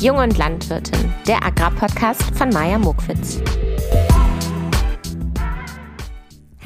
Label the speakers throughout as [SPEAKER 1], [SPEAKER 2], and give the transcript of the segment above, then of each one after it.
[SPEAKER 1] Jung und Landwirtin, der Agrarpodcast von Maja Mokwitz.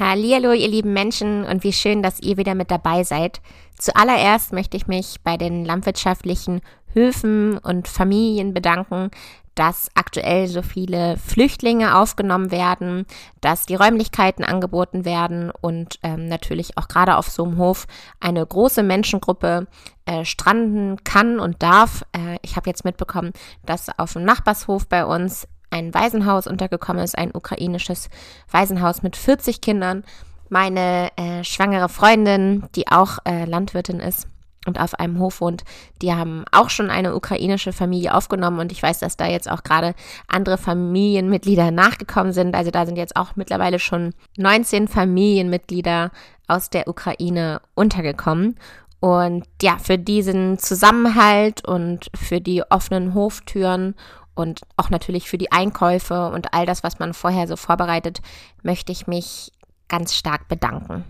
[SPEAKER 1] Hallo, ihr lieben Menschen und wie schön, dass ihr wieder mit dabei seid. Zuallererst möchte ich mich bei den landwirtschaftlichen Höfen und Familien bedanken, dass aktuell so viele Flüchtlinge aufgenommen werden, dass die Räumlichkeiten angeboten werden und ähm, natürlich auch gerade auf so einem Hof eine große Menschengruppe äh, stranden kann und darf. Äh, ich habe jetzt mitbekommen, dass auf dem Nachbarshof bei uns ein Waisenhaus untergekommen ist, ein ukrainisches Waisenhaus mit 40 Kindern. Meine äh, schwangere Freundin, die auch äh, Landwirtin ist, und auf einem Hof wohnt, die haben auch schon eine ukrainische Familie aufgenommen und ich weiß, dass da jetzt auch gerade andere Familienmitglieder nachgekommen sind. Also da sind jetzt auch mittlerweile schon 19 Familienmitglieder aus der Ukraine untergekommen. Und ja, für diesen Zusammenhalt und für die offenen Hoftüren und auch natürlich für die Einkäufe und all das, was man vorher so vorbereitet, möchte ich mich ganz stark bedanken.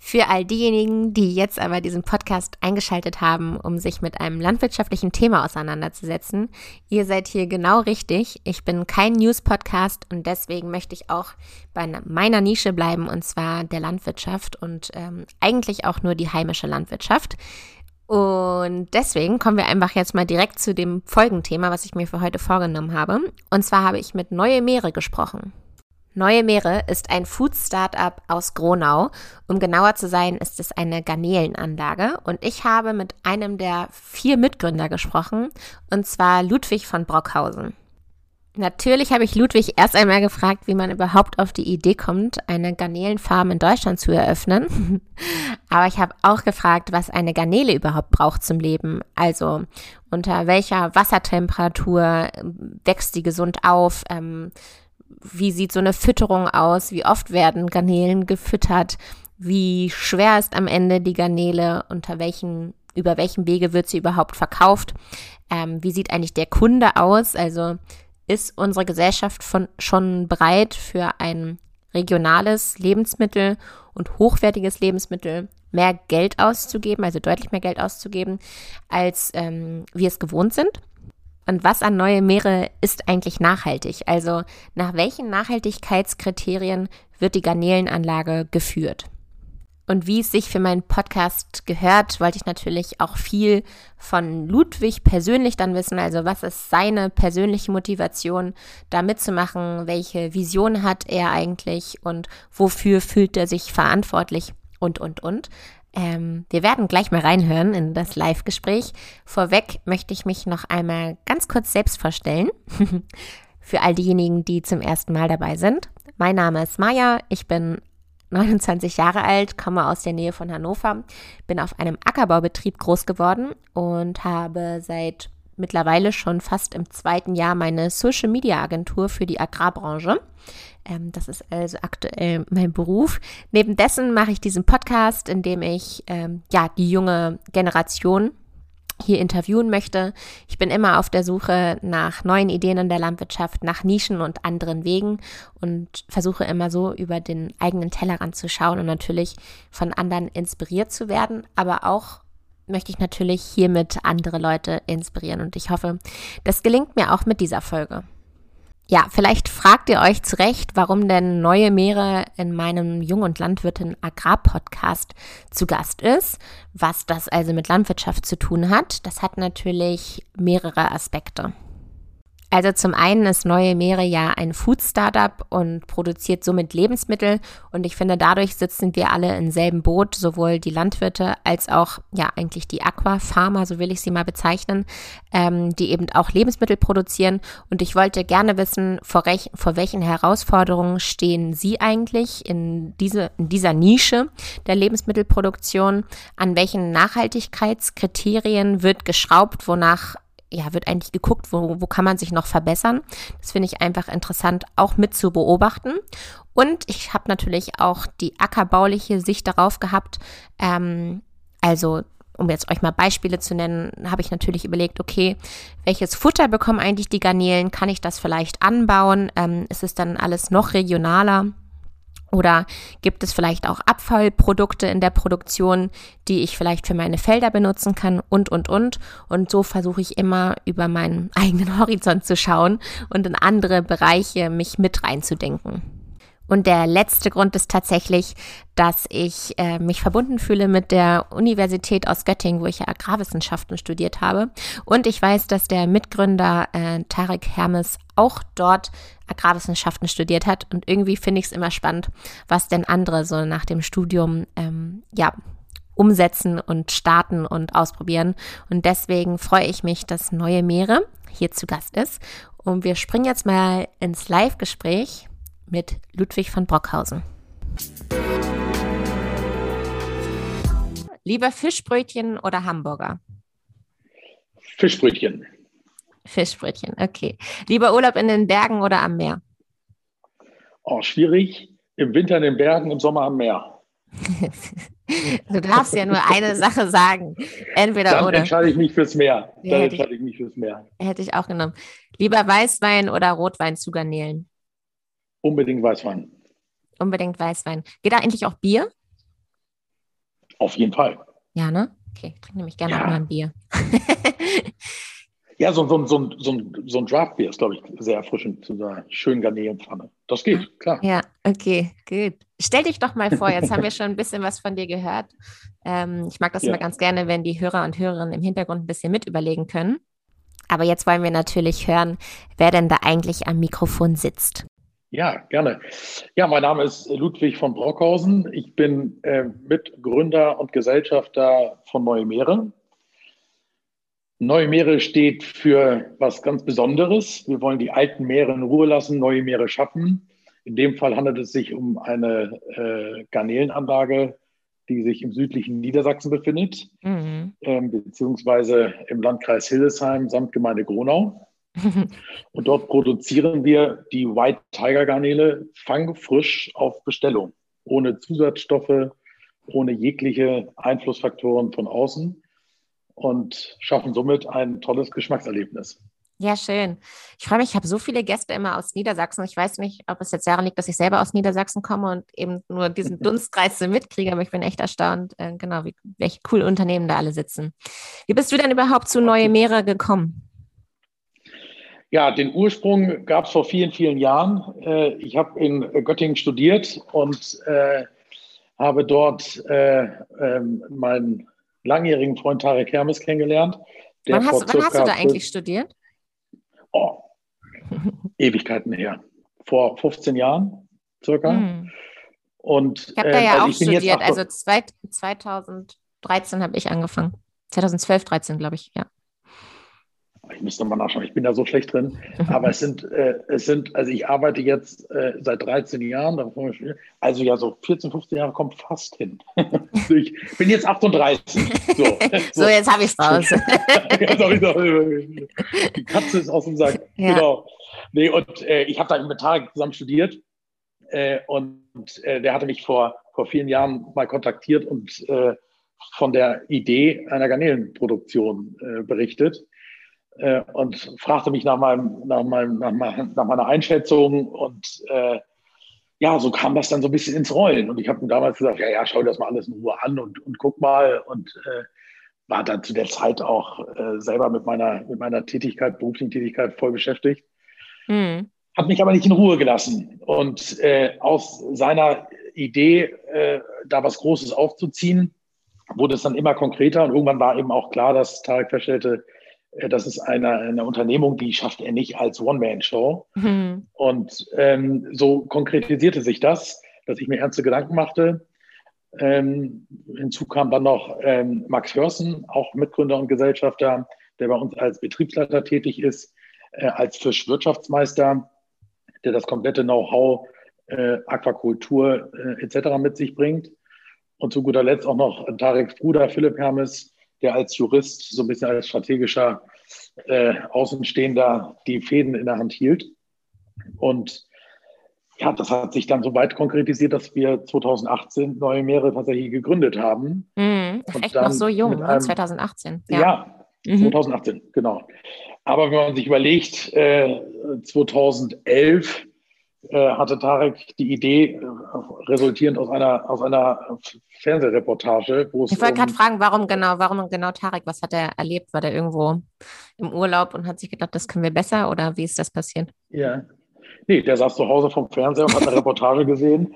[SPEAKER 1] Für all diejenigen, die jetzt aber diesen Podcast eingeschaltet haben, um sich mit einem landwirtschaftlichen Thema auseinanderzusetzen, ihr seid hier genau richtig. Ich bin kein News-Podcast und deswegen möchte ich auch bei meiner Nische bleiben, und zwar der Landwirtschaft und ähm, eigentlich auch nur die heimische Landwirtschaft. Und deswegen kommen wir einfach jetzt mal direkt zu dem Folgenthema, was ich mir für heute vorgenommen habe. Und zwar habe ich mit Neue Meere gesprochen. Neue Meere ist ein Food-Startup aus Gronau. Um genauer zu sein, ist es eine Garnelenanlage. Und ich habe mit einem der vier Mitgründer gesprochen, und zwar Ludwig von Brockhausen. Natürlich habe ich Ludwig erst einmal gefragt, wie man überhaupt auf die Idee kommt, eine Garnelenfarm in Deutschland zu eröffnen. Aber ich habe auch gefragt, was eine Garnele überhaupt braucht zum Leben. Also unter welcher Wassertemperatur wächst sie gesund auf? Ähm, wie sieht so eine Fütterung aus, wie oft werden Garnelen gefüttert, wie schwer ist am Ende die Garnele, unter welchen, über welchen Wege wird sie überhaupt verkauft, ähm, wie sieht eigentlich der Kunde aus, also ist unsere Gesellschaft von, schon bereit für ein regionales Lebensmittel und hochwertiges Lebensmittel mehr Geld auszugeben, also deutlich mehr Geld auszugeben, als ähm, wir es gewohnt sind. Und was an neue Meere ist eigentlich nachhaltig? Also nach welchen Nachhaltigkeitskriterien wird die Garnelenanlage geführt? Und wie es sich für meinen Podcast gehört, wollte ich natürlich auch viel von Ludwig persönlich dann wissen. Also was ist seine persönliche Motivation, da mitzumachen? Welche Vision hat er eigentlich und wofür fühlt er sich verantwortlich? Und, und, und. Ähm, wir werden gleich mal reinhören in das Live-Gespräch. Vorweg möchte ich mich noch einmal ganz kurz selbst vorstellen. Für all diejenigen, die zum ersten Mal dabei sind. Mein Name ist Maja. Ich bin 29 Jahre alt, komme aus der Nähe von Hannover, bin auf einem Ackerbaubetrieb groß geworden und habe seit mittlerweile schon fast im zweiten Jahr meine Social Media Agentur für die Agrarbranche. Ähm, das ist also aktuell mein Beruf. Neben dessen mache ich diesen Podcast, in dem ich ähm, ja die junge Generation hier interviewen möchte. Ich bin immer auf der Suche nach neuen Ideen in der Landwirtschaft, nach Nischen und anderen Wegen und versuche immer so über den eigenen Tellerrand zu schauen und natürlich von anderen inspiriert zu werden, aber auch möchte ich natürlich hiermit andere Leute inspirieren und ich hoffe, das gelingt mir auch mit dieser Folge. Ja, vielleicht fragt ihr euch zurecht, warum denn Neue Meere in meinem Jung- und Landwirtin Agrarpodcast zu Gast ist. Was das also mit Landwirtschaft zu tun hat, das hat natürlich mehrere Aspekte. Also zum einen ist Neue Meere ja ein Food-Startup und produziert somit Lebensmittel. Und ich finde, dadurch sitzen wir alle im selben Boot, sowohl die Landwirte als auch ja eigentlich die Aquafarmer, so will ich sie mal bezeichnen, ähm, die eben auch Lebensmittel produzieren. Und ich wollte gerne wissen, vor, vor welchen Herausforderungen stehen Sie eigentlich in, diese, in dieser Nische der Lebensmittelproduktion, an welchen Nachhaltigkeitskriterien wird geschraubt, wonach ja, wird eigentlich geguckt, wo, wo kann man sich noch verbessern. Das finde ich einfach interessant, auch mit zu beobachten. Und ich habe natürlich auch die ackerbauliche Sicht darauf gehabt. Ähm, also, um jetzt euch mal Beispiele zu nennen, habe ich natürlich überlegt, okay, welches Futter bekommen eigentlich die Garnelen? Kann ich das vielleicht anbauen? Ähm, ist es dann alles noch regionaler? Oder gibt es vielleicht auch Abfallprodukte in der Produktion, die ich vielleicht für meine Felder benutzen kann und, und, und. Und so versuche ich immer über meinen eigenen Horizont zu schauen und in andere Bereiche mich mit reinzudenken. Und der letzte Grund ist tatsächlich, dass ich äh, mich verbunden fühle mit der Universität aus Göttingen, wo ich ja Agrarwissenschaften studiert habe. Und ich weiß, dass der Mitgründer äh, Tarek Hermes auch dort Agrarwissenschaften studiert hat. Und irgendwie finde ich es immer spannend, was denn andere so nach dem Studium ähm, ja umsetzen und starten und ausprobieren. Und deswegen freue ich mich, dass Neue Meere hier zu Gast ist. Und wir springen jetzt mal ins Live-Gespräch mit Ludwig von Brockhausen. Lieber Fischbrötchen oder Hamburger?
[SPEAKER 2] Fischbrötchen.
[SPEAKER 1] Fischbrötchen, okay. Lieber Urlaub in den Bergen oder am Meer?
[SPEAKER 2] Oh, schwierig. Im Winter in den Bergen, im Sommer am Meer.
[SPEAKER 1] du darfst ja nur eine Sache sagen. Entweder
[SPEAKER 2] Dann
[SPEAKER 1] oder.
[SPEAKER 2] entscheide ich mich fürs Meer.
[SPEAKER 1] Ja,
[SPEAKER 2] Dann
[SPEAKER 1] hätte
[SPEAKER 2] entscheide ich mich fürs Meer.
[SPEAKER 1] Hätte ich auch genommen. Lieber Weißwein oder Rotwein zu Garnelen?
[SPEAKER 2] Unbedingt Weißwein.
[SPEAKER 1] Unbedingt Weißwein. Geht da eigentlich auch Bier?
[SPEAKER 2] Auf jeden Fall.
[SPEAKER 1] Ja, ne? Okay, ich trinke nämlich gerne
[SPEAKER 2] Ja.
[SPEAKER 1] auch mal ein Bier.
[SPEAKER 2] Ja, so, so, so, so, so ein Draftbier ist, glaube ich, sehr erfrischend zu einer schönen Garnelenpfanne. Das geht, klar.
[SPEAKER 1] Ja, okay, gut. Stell dich doch mal vor, jetzt haben wir schon ein bisschen was von dir gehört. Ähm, ich mag das
[SPEAKER 2] Ja.
[SPEAKER 1] immer ganz gerne, wenn die Hörer und Hörerinnen im Hintergrund ein bisschen mit überlegen können. Aber jetzt wollen wir natürlich hören, wer denn da eigentlich am Mikrofon sitzt.
[SPEAKER 2] Ja, gerne. Ja, mein Name ist Ludwig von Brockhausen. Ich bin äh, Mitgründer und Gesellschafter von Neue Meere. Neue Meere steht für was ganz Besonderes. Wir wollen die alten Meere in Ruhe lassen, neue Meere schaffen. In dem Fall handelt es sich um eine äh, Garnelenanlage, die sich im südlichen Niedersachsen befindet,
[SPEAKER 1] Mhm.
[SPEAKER 2] ähm, beziehungsweise im Landkreis Hildesheim samt Gemeinde Gronau. Und dort produzieren wir die White Tiger Garnele fangfrisch auf Bestellung, ohne Zusatzstoffe, ohne jegliche Einflussfaktoren von außen und schaffen somit ein tolles Geschmackserlebnis.
[SPEAKER 1] Ja, schön. Ich freue mich, ich habe so viele Gäste immer aus Niedersachsen. Ich weiß nicht, ob es jetzt daran liegt, dass ich selber aus Niedersachsen komme und eben nur diesen Dunstkreis so mitkriege, aber ich bin echt erstaunt, äh, genau, wie, welche coolen Unternehmen da alle sitzen. Wie bist du denn überhaupt zu Neue Meere gekommen?
[SPEAKER 2] Ja, den Ursprung gab es vor vielen, vielen Jahren. Äh, Ich habe in Göttingen studiert und äh, habe dort äh, ähm, meinen langjährigen Freund Tarek Hermes kennengelernt.
[SPEAKER 1] Wann hast, wann hast du da eigentlich studiert?
[SPEAKER 2] Oh, Ewigkeiten her. Vor 15 Jahren circa.
[SPEAKER 1] Hm.
[SPEAKER 2] Und,
[SPEAKER 1] Ich habe da ja
[SPEAKER 2] also
[SPEAKER 1] auch studiert, also zwei, 2013 habe ich angefangen. 2012, 13, glaube ich, ja.
[SPEAKER 2] Ich müsste mal nachschauen, ich bin da so schlecht drin. Aber es sind, äh, es sind, also ich arbeite jetzt äh, seit 13 Jahren, also ja, so 14, 15 Jahre kommt fast hin. Ich bin jetzt 38. So,
[SPEAKER 1] So, jetzt habe ich es raus.
[SPEAKER 2] Die Katze ist aus dem Sack.
[SPEAKER 1] Ja.
[SPEAKER 2] Genau. Nee, und äh, ich habe da mit Tarek zusammen studiert. Äh, und äh, der hatte mich vor, vor vielen Jahren mal kontaktiert und äh, von der Idee einer Garnelenproduktion äh, berichtet. Äh, und fragte mich nach, meinem, nach, meinem, nach, meiner- nach meiner Einschätzung. Und äh, ja, so kam das dann so ein bisschen ins Rollen. Und ich habe ihm damals gesagt, ja, ja, schau dir das mal alles in Ruhe an und, und guck mal. Und äh, war dann zu der Zeit auch äh, selber mit meiner, mit meiner Tätigkeit, beruflichen Tätigkeit voll beschäftigt.
[SPEAKER 1] Hm.
[SPEAKER 2] Hat mich aber nicht in Ruhe gelassen. Und äh, aus seiner Idee, äh, da was Großes aufzuziehen, wurde es dann immer konkreter. Und irgendwann war eben auch klar, dass Tarek feststellte, äh, das ist eine, eine Unternehmung, die schafft er nicht als One-Man-Show.
[SPEAKER 1] Hm.
[SPEAKER 2] Und ähm, so konkretisierte sich das, dass ich mir ernste Gedanken machte. Ähm, hinzu kam dann noch ähm, Max Hörsen, auch Mitgründer und Gesellschafter, der bei uns als Betriebsleiter tätig ist, äh, als Fischwirtschaftsmeister, der das komplette Know-how äh, Aquakultur äh, etc. mit sich bringt. Und zu guter Letzt auch noch Tareks Bruder Philipp Hermes, der als Jurist so ein bisschen als strategischer äh, Außenstehender die Fäden in der Hand hielt. Und ja, das hat sich dann so weit konkretisiert, dass wir 2018 Neue Meere tatsächlich gegründet haben.
[SPEAKER 1] Hm.
[SPEAKER 2] Und
[SPEAKER 1] echt noch so jung, ne?
[SPEAKER 2] einem-
[SPEAKER 1] 2018.
[SPEAKER 2] Ja,
[SPEAKER 1] Ja. Mhm.
[SPEAKER 2] 2018, genau. Aber wenn man sich überlegt, äh, 2011 äh, hatte Tarek die Idee, äh, resultierend aus einer, aus einer Fernsehreportage,
[SPEAKER 1] wo es. Ich wollte um, gerade fragen, warum genau, warum genau Tarek? Was hat er erlebt? War der irgendwo im Urlaub und hat sich gedacht, das können wir besser oder wie ist das passiert?
[SPEAKER 2] Ja. Nee, der saß zu Hause vom Fernseher und hat eine Reportage gesehen,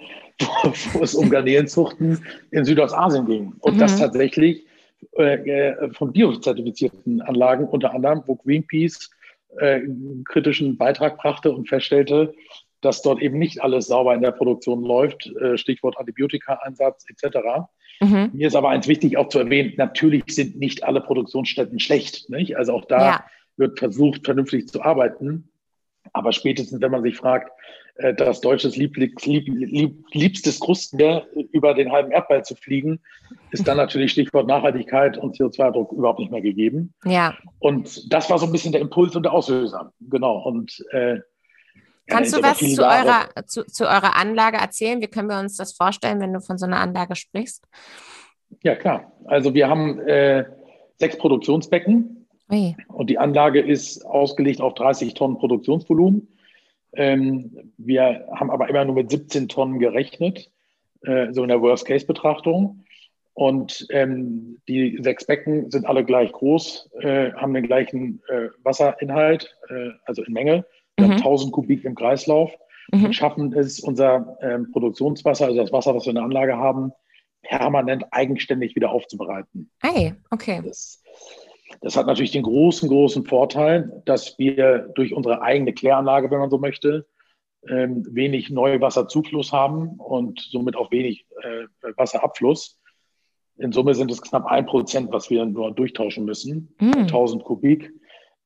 [SPEAKER 2] wo es um Garnelenzuchten in Südostasien ging. Und mhm. das tatsächlich äh, äh, von biozertifizierten Anlagen, unter anderem, wo Greenpeace äh, kritischen Beitrag brachte und feststellte, dass dort eben nicht alles sauber in der Produktion läuft, äh, Stichwort Antibiotika-Einsatz etc. Mhm. Mir ist aber eins wichtig auch zu erwähnen, natürlich sind nicht alle Produktionsstätten schlecht. Nicht? Also auch da ja. wird versucht, vernünftig zu arbeiten. Aber spätestens, wenn man sich fragt, äh, das deutsches Lieblings, lieb, lieb, liebstes Krustenmeer über den halben Erdball zu fliegen, ist dann natürlich Stichwort Nachhaltigkeit und CO2-Druck überhaupt nicht mehr gegeben.
[SPEAKER 1] Ja.
[SPEAKER 2] Und das war so ein bisschen der Impuls und der Auslöser. Genau. Und äh,
[SPEAKER 1] Kannst du was zu eurer, zu, zu eurer Anlage erzählen? Wie können wir uns das vorstellen, wenn du von so einer Anlage sprichst?
[SPEAKER 2] Ja, klar. Also wir haben äh, sechs Produktionsbecken Ui. und die Anlage ist ausgelegt auf 30 Tonnen Produktionsvolumen. Ähm, wir haben aber immer nur mit 17 Tonnen gerechnet, äh, so in der Worst-Case-Betrachtung. Und ähm, die sechs Becken sind alle gleich groß, äh, haben den gleichen äh, Wasserinhalt, äh, also in Menge. Wir mhm. haben 1000 Kubik im Kreislauf mhm. und schaffen es, unser ähm, Produktionswasser, also das Wasser, was wir in der Anlage haben, permanent eigenständig wieder aufzubereiten.
[SPEAKER 1] Hey, okay.
[SPEAKER 2] Das, das hat natürlich den großen, großen Vorteil, dass wir durch unsere eigene Kläranlage, wenn man so möchte, ähm, wenig Neuwasserzufluss haben und somit auch wenig äh, Wasserabfluss. In Summe sind es knapp ein Prozent, was wir nur durchtauschen müssen, mm. 1000 Kubik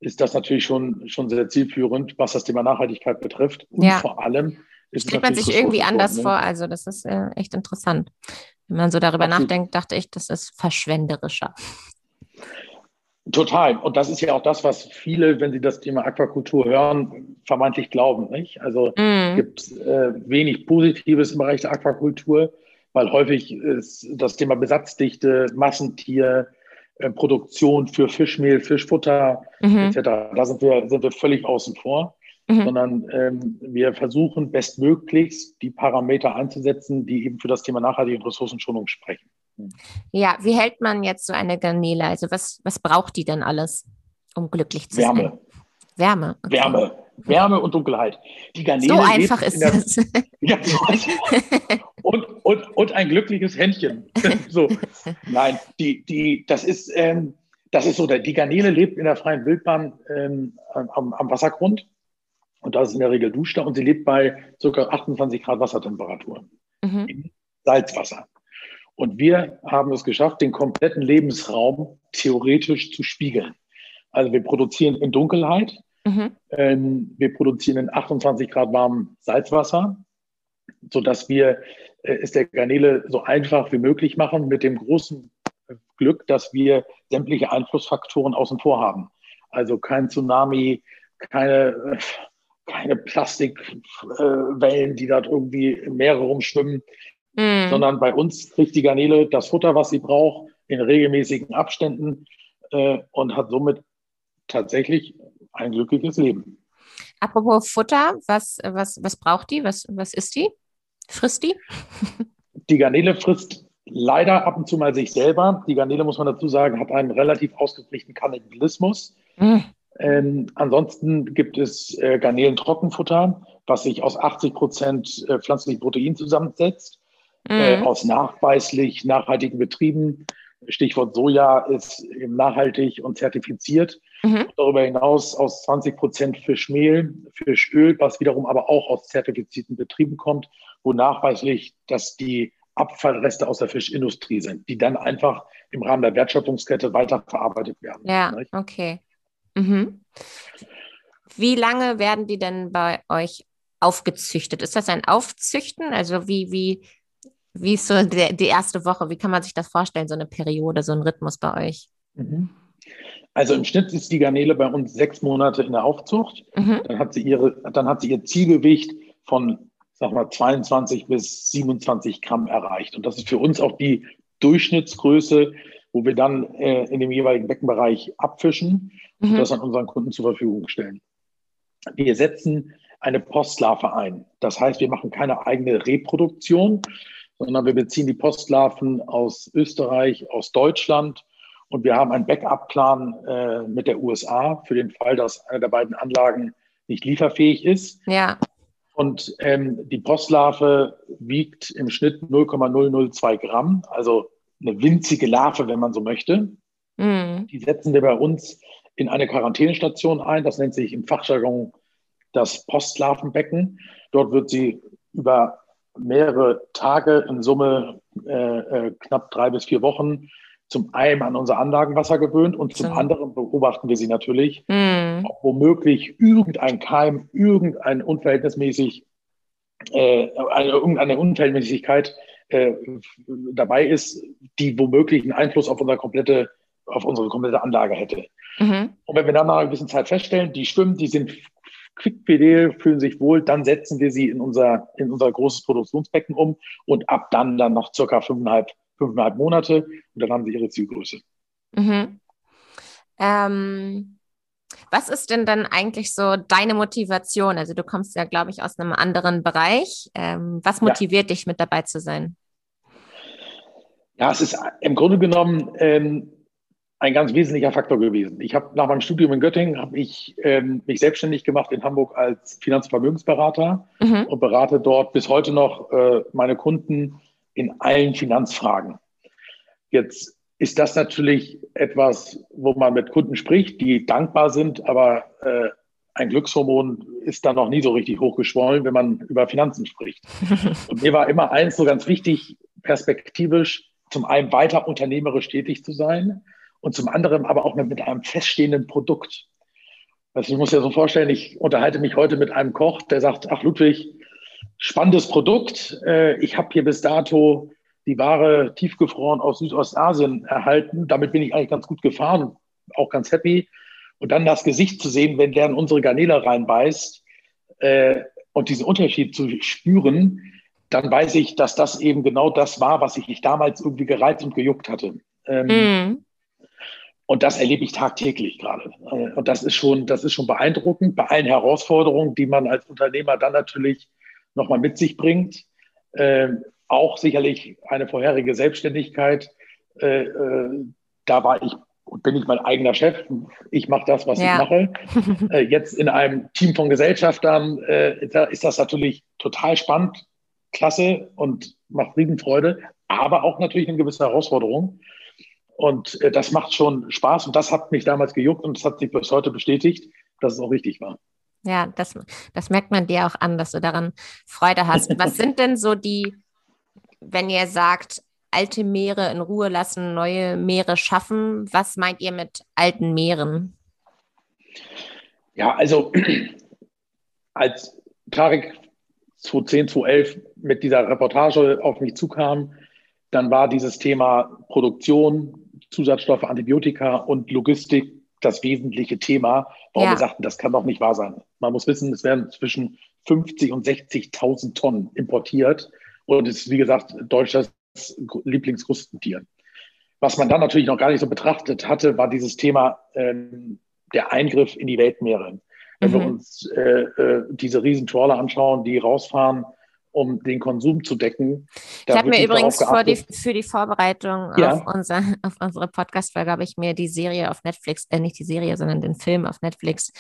[SPEAKER 2] ist das natürlich schon, schon sehr zielführend, was das Thema Nachhaltigkeit betrifft.
[SPEAKER 1] Und ja. vor allem ist Stellt man sich irgendwie anders ne? vor. Also, das ist äh, echt interessant. Wenn man so darüber Absolut. nachdenkt, dachte ich, das ist verschwenderischer.
[SPEAKER 2] Total. Und das ist ja auch das, was viele, wenn sie das Thema Aquakultur hören, vermeintlich glauben. Nicht? Also mm. gibt es äh, wenig Positives im Bereich der Aquakultur, weil häufig ist das Thema Besatzdichte, Massentier, Produktion für Fischmehl, Fischfutter mhm. etc. Da sind wir, sind wir völlig außen vor, mhm. sondern ähm, wir versuchen bestmöglichst die Parameter einzusetzen, die eben für das Thema Nachhaltige und Ressourcenschonung sprechen.
[SPEAKER 1] Ja, wie hält man jetzt so eine Garnele? Also was, was braucht die denn alles, um glücklich zu
[SPEAKER 2] Wärme.
[SPEAKER 1] sein? Wärme.
[SPEAKER 2] Okay. Wärme. Wärme und Dunkelheit.
[SPEAKER 1] Die Garnele so einfach ist das. Ja,
[SPEAKER 2] und, und, und ein glückliches Händchen. so. Nein, die, die, das ist, ähm, das ist so, die Garnele lebt in der freien Wildbahn ähm, am, am, Wassergrund. Und da ist in der Regel Duschter und sie lebt bei ca. 28 Grad Wassertemperatur mhm. im Salzwasser. Und wir haben es geschafft, den kompletten Lebensraum theoretisch zu spiegeln. Also wir produzieren in Dunkelheit, mhm. ähm, wir produzieren in 28 Grad warmem Salzwasser, sodass wir es der Garnele so einfach wie möglich machen, mit dem großen Glück, dass wir sämtliche Einflussfaktoren außen vor haben. Also kein Tsunami, keine, keine Plastikwellen, äh, die dort irgendwie im Meer rumschwimmen, mhm. sondern bei uns kriegt die Garnele das Futter, was sie braucht, in regelmäßigen Abständen äh, und hat somit tatsächlich ein glückliches Leben.
[SPEAKER 1] Apropos Futter, was, was, was braucht die? Was, was isst die? Frisst die?
[SPEAKER 2] Die Garnele frisst leider ab und zu mal sich selber. Die Garnele, muss man dazu sagen, hat einen relativ ausgeprägten Kannibalismus. Mhm. Ähm, ansonsten gibt es äh, Garnelentrockenfutter, was sich aus 80 Prozent äh, pflanzlichen Protein zusammensetzt, mhm. äh, aus nachweislich nachhaltigen Betrieben. Stichwort Soja ist nachhaltig und zertifiziert. Mhm. Darüber hinaus aus 20 Prozent Fischmehl, Fischöl, was wiederum aber auch aus zertifizierten Betrieben kommt, wo nachweislich, dass die Abfallreste aus der Fischindustrie sind, die dann einfach im Rahmen der Wertschöpfungskette weiterverarbeitet werden.
[SPEAKER 1] Ja, nicht? okay. Mhm. Wie lange werden die denn bei euch aufgezüchtet? Ist das ein Aufzüchten? Also wie, wie, wie ist so der, die erste Woche? Wie kann man sich das vorstellen, so eine Periode, so ein Rhythmus bei euch?
[SPEAKER 2] Mhm. Also im Schnitt ist die Garnele bei uns sechs Monate in der Aufzucht. Mhm. Dann, hat sie ihre, dann hat sie ihr Zielgewicht von, sag mal, 22 bis 27 Gramm erreicht. Und das ist für uns auch die Durchschnittsgröße, wo wir dann äh, in dem jeweiligen Beckenbereich abfischen mhm. und das an unseren Kunden zur Verfügung stellen. Wir setzen eine Postlarve ein. Das heißt, wir machen keine eigene Reproduktion, sondern wir beziehen die Postlarven aus Österreich, aus Deutschland und wir haben einen Backup-Plan äh, mit der USA für den Fall, dass eine der beiden Anlagen nicht lieferfähig ist.
[SPEAKER 1] Ja.
[SPEAKER 2] Und ähm, die Postlarve wiegt im Schnitt 0,002 Gramm, also eine winzige Larve, wenn man so möchte. Mhm. Die setzen wir bei uns in eine Quarantänestation ein. Das nennt sich im Fachjargon das Postlarvenbecken. Dort wird sie über mehrere Tage, in Summe äh, äh, knapp drei bis vier Wochen, zum einen an unser Anlagenwasser gewöhnt und zum anderen beobachten wir sie natürlich, mm. ob womöglich irgendein Keim, irgendein unverhältnismäßig, äh, eine, irgendeine Unverhältnismäßigkeit äh, dabei ist, die womöglich einen Einfluss auf unsere komplette, auf unsere komplette Anlage hätte. Mhm. Und wenn wir dann nach einer gewissen Zeit feststellen, die schwimmen, die sind quickfidel, fühlen sich wohl, dann setzen wir sie in unser, in unser großes Produktionsbecken um und ab dann dann noch circa fünfeinhalb, fünfeinhalb Monate und dann haben sie ihre Zielgröße.
[SPEAKER 1] Mhm. Ähm, was ist denn dann eigentlich so deine Motivation? Also du kommst ja, glaube ich, aus einem anderen Bereich. Ähm, was motiviert ja. dich, mit dabei zu sein?
[SPEAKER 2] Ja, es ist im Grunde genommen ähm, ein ganz wesentlicher Faktor gewesen. Ich habe nach meinem Studium in Göttingen habe ich ähm, mich selbstständig gemacht in Hamburg als Finanzvermögensberater mhm. und berate dort bis heute noch äh, meine Kunden in allen Finanzfragen. Jetzt ist das natürlich etwas, wo man mit Kunden spricht, die dankbar sind, aber äh, ein Glückshormon ist da noch nie so richtig hochgeschwollen, wenn man über Finanzen spricht. Und mir war immer eins so ganz wichtig, perspektivisch zum einen weiter unternehmerisch tätig zu sein und zum anderen aber auch mit, mit einem feststehenden Produkt. Also ich muss ja so vorstellen, ich unterhalte mich heute mit einem Koch, der sagt, ach Ludwig, spannendes Produkt. Äh, ich habe hier bis dato die Ware tiefgefroren aus Südostasien erhalten. Damit bin ich eigentlich ganz gut gefahren, auch ganz happy. Und dann das Gesicht zu sehen, wenn der in unsere Garnele reinbeißt äh, und diesen Unterschied zu spüren, dann weiß ich, dass das eben genau das war, was ich damals irgendwie gereizt und gejuckt hatte. Ähm, mm. Und das erlebe ich tagtäglich gerade. Äh, und das ist schon, das ist schon beeindruckend bei allen Herausforderungen, die man als Unternehmer dann natürlich nochmal mit sich bringt. Äh, auch sicherlich eine vorherige Selbstständigkeit. Äh, äh, da war ich und bin ich mein eigener Chef. Ich mache das, was ja. ich mache. Äh, jetzt in einem Team von Gesellschaftern äh, da ist das natürlich total spannend, klasse und macht Riesenfreude, aber auch natürlich eine gewisse Herausforderung. Und äh, das macht schon Spaß und das hat mich damals gejuckt und das hat sich bis heute bestätigt, dass es auch richtig war.
[SPEAKER 1] Ja, das, das merkt man dir auch an, dass du daran Freude hast. Was sind denn so die, wenn ihr sagt, alte Meere in Ruhe lassen, neue Meere schaffen, was meint ihr mit alten Meeren?
[SPEAKER 2] Ja, also als Tarek 2010, 2011 mit dieser Reportage auf mich zukam, dann war dieses Thema Produktion, Zusatzstoffe, Antibiotika und Logistik das wesentliche Thema, warum ja. wir sagten, das kann doch nicht wahr sein. Man muss wissen, es werden zwischen 50 und 60.000 Tonnen importiert und es ist, wie gesagt, Deutschlands Lieblingsrustentier. Was man dann natürlich noch gar nicht so betrachtet hatte, war dieses Thema ähm, der Eingriff in die Weltmeere. Wenn mhm. wir uns äh, äh, diese riesen Trawler anschauen, die rausfahren um den Konsum zu decken.
[SPEAKER 1] ich habe mir übrigens die, für die Vorbereitung ja. auf, unser, auf unsere Podcast-Folge habe ich mir die Serie auf Netflix, äh, nicht die Serie, sondern den Film auf Netflix,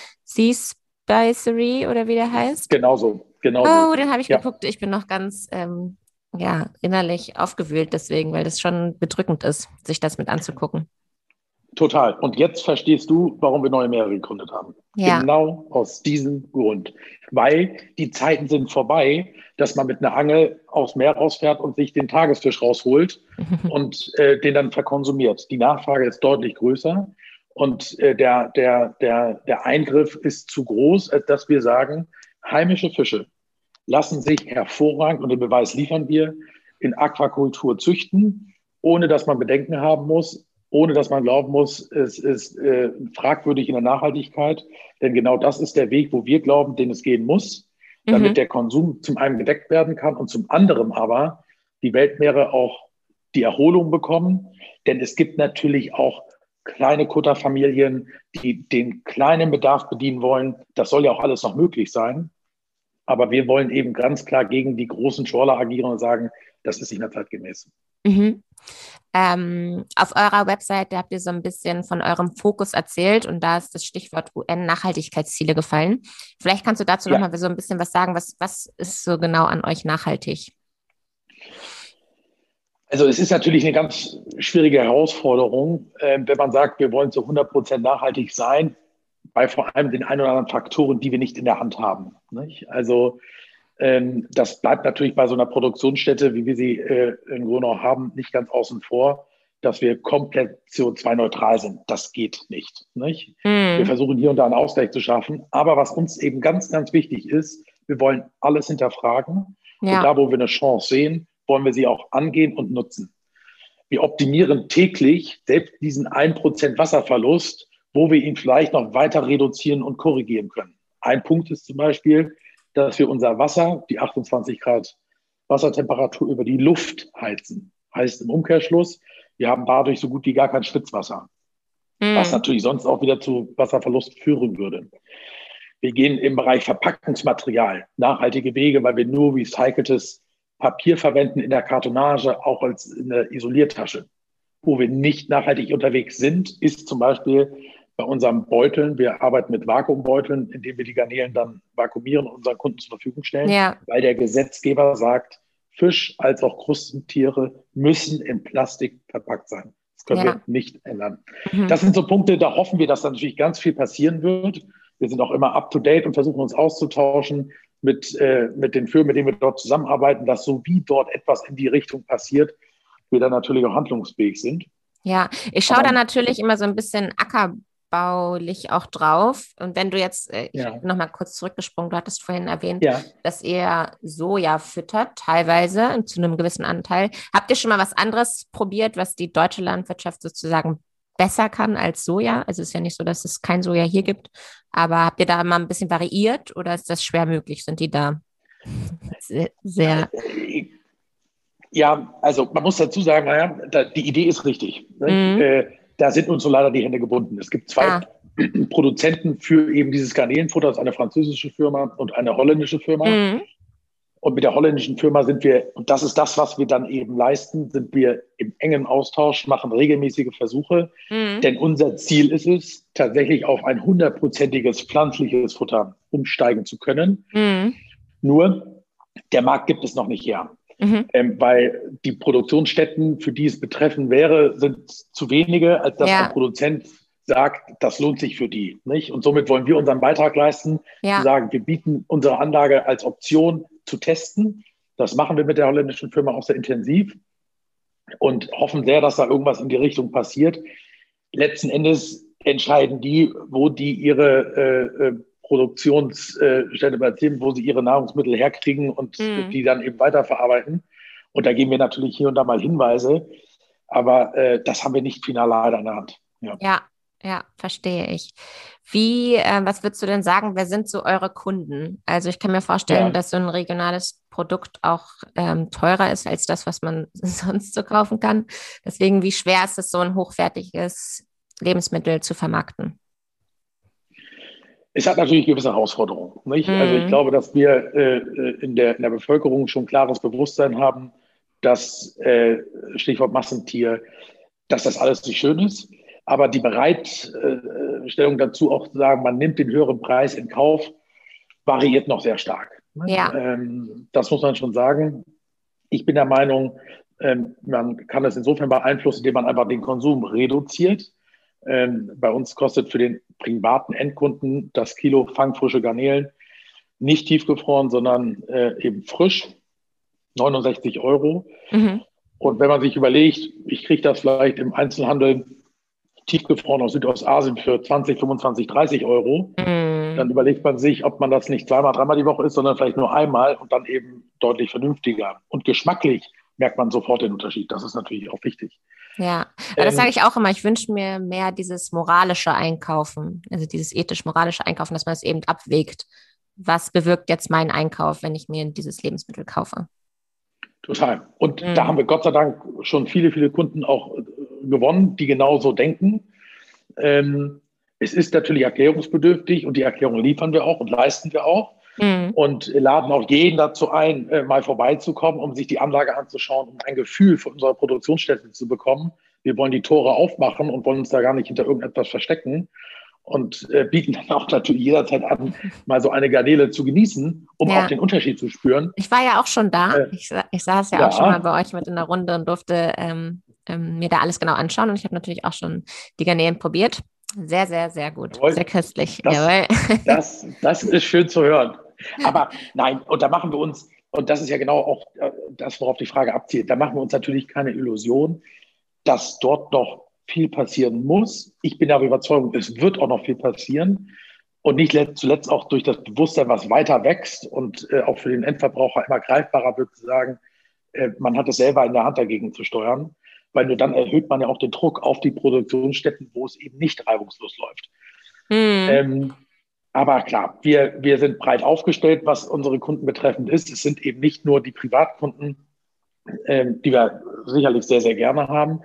[SPEAKER 1] Seaspicery oder wie der heißt.
[SPEAKER 2] Genauso, genau.
[SPEAKER 1] Oh, den habe ich ja. geguckt. Ich bin noch ganz ähm, ja, innerlich aufgewühlt deswegen, weil das schon bedrückend ist, sich das mit anzugucken.
[SPEAKER 2] Total. Und jetzt verstehst du, warum wir neue Meere gegründet haben. Ja. Genau aus diesem Grund. Weil die Zeiten sind vorbei, dass man mit einer Angel aufs Meer rausfährt und sich den Tagesfisch rausholt und äh, den dann verkonsumiert. Die Nachfrage ist deutlich größer und äh, der, der, der, der Eingriff ist zu groß, als dass wir sagen, heimische Fische lassen sich hervorragend, und den Beweis liefern wir, in Aquakultur züchten, ohne dass man Bedenken haben muss, ohne dass man glauben muss, es ist äh, fragwürdig in der Nachhaltigkeit. Denn genau das ist der Weg, wo wir glauben, den es gehen muss, damit mhm. der Konsum zum einen gedeckt werden kann und zum anderen aber die Weltmeere auch die Erholung bekommen. Denn es gibt natürlich auch kleine Kutterfamilien, die den kleinen Bedarf bedienen wollen. Das soll ja auch alles noch möglich sein. Aber wir wollen eben ganz klar gegen die großen Schorler agieren und sagen, das ist nicht mehr zeitgemäß.
[SPEAKER 1] Mhm. Ähm, auf eurer Webseite habt ihr so ein bisschen von eurem Fokus erzählt und da ist das Stichwort UN-Nachhaltigkeitsziele gefallen. Vielleicht kannst du dazu ja. noch mal so ein bisschen was sagen. Was, was ist so genau an euch nachhaltig?
[SPEAKER 2] Also es ist natürlich eine ganz schwierige Herausforderung, äh, wenn man sagt, wir wollen zu 100 Prozent nachhaltig sein, bei vor allem den ein oder anderen Faktoren, die wir nicht in der Hand haben. Nicht? Also ähm, das bleibt natürlich bei so einer Produktionsstätte, wie wir sie äh, in Grunau haben, nicht ganz außen vor, dass wir komplett CO2-neutral sind. Das geht nicht. nicht? Mhm. Wir versuchen hier und da einen Ausgleich zu schaffen. Aber was uns eben ganz, ganz wichtig ist, wir wollen alles hinterfragen. Ja. Und da, wo wir eine Chance sehen, wollen wir sie auch angehen und nutzen. Wir optimieren täglich selbst diesen 1% Wasserverlust, wo wir ihn vielleicht noch weiter reduzieren und korrigieren können. Ein Punkt ist zum Beispiel, dass wir unser Wasser, die 28 Grad Wassertemperatur über die Luft heizen. Heißt im Umkehrschluss, wir haben dadurch so gut wie gar kein Schwitzwasser, mhm. was natürlich sonst auch wieder zu Wasserverlust führen würde. Wir gehen im Bereich Verpackungsmaterial, nachhaltige Wege, weil wir nur recyceltes Papier verwenden in der Kartonage, auch als in der Isoliertasche. Wo wir nicht nachhaltig unterwegs sind, ist zum Beispiel bei unseren Beuteln. Wir arbeiten mit Vakuumbeuteln, indem wir die Garnelen dann vakuumieren und unseren Kunden zur Verfügung stellen, ja. weil der Gesetzgeber sagt, Fisch als auch Krustentiere müssen in Plastik verpackt sein. Das können ja. wir nicht ändern. Mhm. Das sind so Punkte, da hoffen wir, dass da natürlich ganz viel passieren wird. Wir sind auch immer up to date und versuchen uns auszutauschen mit, äh, mit den Firmen, mit denen wir dort zusammenarbeiten, dass so wie dort etwas in die Richtung passiert, wir dann natürlich auch handlungsfähig sind.
[SPEAKER 1] Ja, ich schaue da natürlich immer so ein bisschen ackerbaulich auch drauf. Und wenn du jetzt, äh, ich ja. bin nochmal kurz zurückgesprungen, du hattest vorhin erwähnt, ja. dass ihr Soja füttert, teilweise zu einem gewissen Anteil. Habt ihr schon mal was anderes probiert, was die deutsche Landwirtschaft sozusagen besser kann als Soja? Also es ist ja nicht so, dass es kein Soja hier gibt, aber habt ihr da mal ein bisschen variiert oder ist das schwer möglich? Sind die da sehr,
[SPEAKER 2] Ja, also man muss dazu sagen, naja, da, die Idee ist richtig. Ne? Mhm. Äh, da sind uns so leider die Hände gebunden. Es gibt zwei ah. Produzenten für eben dieses Garnelenfutter, das ist eine französische Firma und eine holländische Firma. Mhm. Und mit der holländischen Firma sind wir, und das ist das, was wir dann eben leisten, sind wir im engen Austausch, machen regelmäßige Versuche. Mhm. Denn unser Ziel ist es, tatsächlich auf ein hundertprozentiges pflanzliches Futter umsteigen zu können. Mhm. Nur, der Markt gibt es noch nicht her. Mhm. Ähm, weil die Produktionsstätten, für die es betreffen wäre, sind zu wenige, als dass ja. ein Produzent sagt, das lohnt sich für die. Nicht? Und somit wollen wir unseren Beitrag leisten, ja. zu sagen, wir bieten unsere Anlage als Option zu testen. Das machen wir mit der holländischen Firma auch sehr intensiv und hoffen sehr, dass da irgendwas in die Richtung passiert. Letzten Endes entscheiden die, wo die ihre äh, äh Produktionsstätte platzieren, wo sie ihre Nahrungsmittel herkriegen und mhm. die dann eben weiterverarbeiten. Und da geben wir natürlich hier und da mal Hinweise, aber äh, das haben wir nicht final leider in der Hand.
[SPEAKER 1] Ja. ja. Ja, verstehe ich. Wie, äh, was würdest du denn sagen, wer sind so eure Kunden? Also ich kann mir vorstellen, ja. dass so ein regionales Produkt auch ähm, teurer ist als das, was man sonst so kaufen kann. Deswegen, wie schwer ist es, so ein hochwertiges Lebensmittel zu vermarkten?
[SPEAKER 2] Es hat natürlich gewisse Herausforderungen. Nicht? Mhm. Also ich mhm. glaube, dass wir äh, in, der, in der Bevölkerung schon klares Bewusstsein haben, dass äh, Stichwort Massentier, dass das alles nicht schön ist. Aber die Bereitstellung dazu auch zu sagen, man nimmt den höheren Preis in Kauf, variiert noch sehr stark. Ja. Ähm, das muss man schon sagen. Ich bin der Meinung, ähm, man kann das insofern beeinflussen, indem man einfach den Konsum reduziert. Ähm, bei uns kostet für den privaten Endkunden das Kilo fangfrische Garnelen nicht tiefgefroren, sondern äh, eben frisch, 69 Euro. Mhm. Und wenn man sich überlegt, ich kriege das vielleicht im Einzelhandel tiefgefroren aus Südostasien für 20, 25, 30 Euro, mm. dann überlegt man sich, ob man das nicht zweimal, dreimal die Woche isst, sondern vielleicht nur einmal und dann eben deutlich vernünftiger. Und geschmacklich merkt man sofort den Unterschied. Das ist natürlich auch wichtig.
[SPEAKER 1] Ja, aber das ähm, sage ich auch immer. Ich wünsche mir mehr dieses moralische Einkaufen, also dieses ethisch-moralische Einkaufen, dass man es eben abwägt. Was bewirkt jetzt mein Einkauf, wenn ich mir dieses Lebensmittel kaufe?
[SPEAKER 2] Total. Und mhm. da haben wir Gott sei Dank schon viele, viele Kunden auch gewonnen, die genauso denken. Ähm, es ist natürlich erklärungsbedürftig und die Erklärung liefern wir auch und leisten wir auch. mhm. und laden auch jeden dazu ein, äh, mal vorbeizukommen, um sich die Anlage anzuschauen, um ein Gefühl von unserer Produktionsstätte zu bekommen. Wir wollen die Tore aufmachen und wollen uns da gar nicht hinter irgendetwas verstecken und äh, bieten dann auch natürlich jederzeit an, mal so eine Garnele zu genießen, um ja. auch den Unterschied zu spüren.
[SPEAKER 1] Ich war ja auch schon da. Äh, ich, ich, saß ja, ja, auch schon mal bei euch mit in der Runde und durfte ähm, ähm, mir da alles genau anschauen. Und ich habe natürlich auch schon die Garnelen probiert. Sehr, sehr, sehr gut. Jawohl. Sehr köstlich.
[SPEAKER 2] Das, das, das ist schön zu hören. Aber nein, und da machen wir uns, und das ist ja genau auch äh, das, worauf die Frage abzielt, da machen wir uns natürlich keine Illusion, dass dort noch viel passieren muss. Ich bin aber überzeugt, es wird auch noch viel passieren. Und nicht zuletzt auch durch das Bewusstsein, was weiter wächst und äh, auch für den Endverbraucher immer greifbarer wird, zu sagen, äh, man hat es selber in der Hand dagegen zu steuern, weil nur dann erhöht man ja auch den Druck auf die Produktionsstätten, wo es eben nicht reibungslos läuft. Mhm. Ähm, aber klar, wir, wir sind breit aufgestellt, was unsere Kunden betreffend ist. Es sind eben nicht nur die Privatkunden, ähm, die wir sicherlich sehr, sehr gerne haben,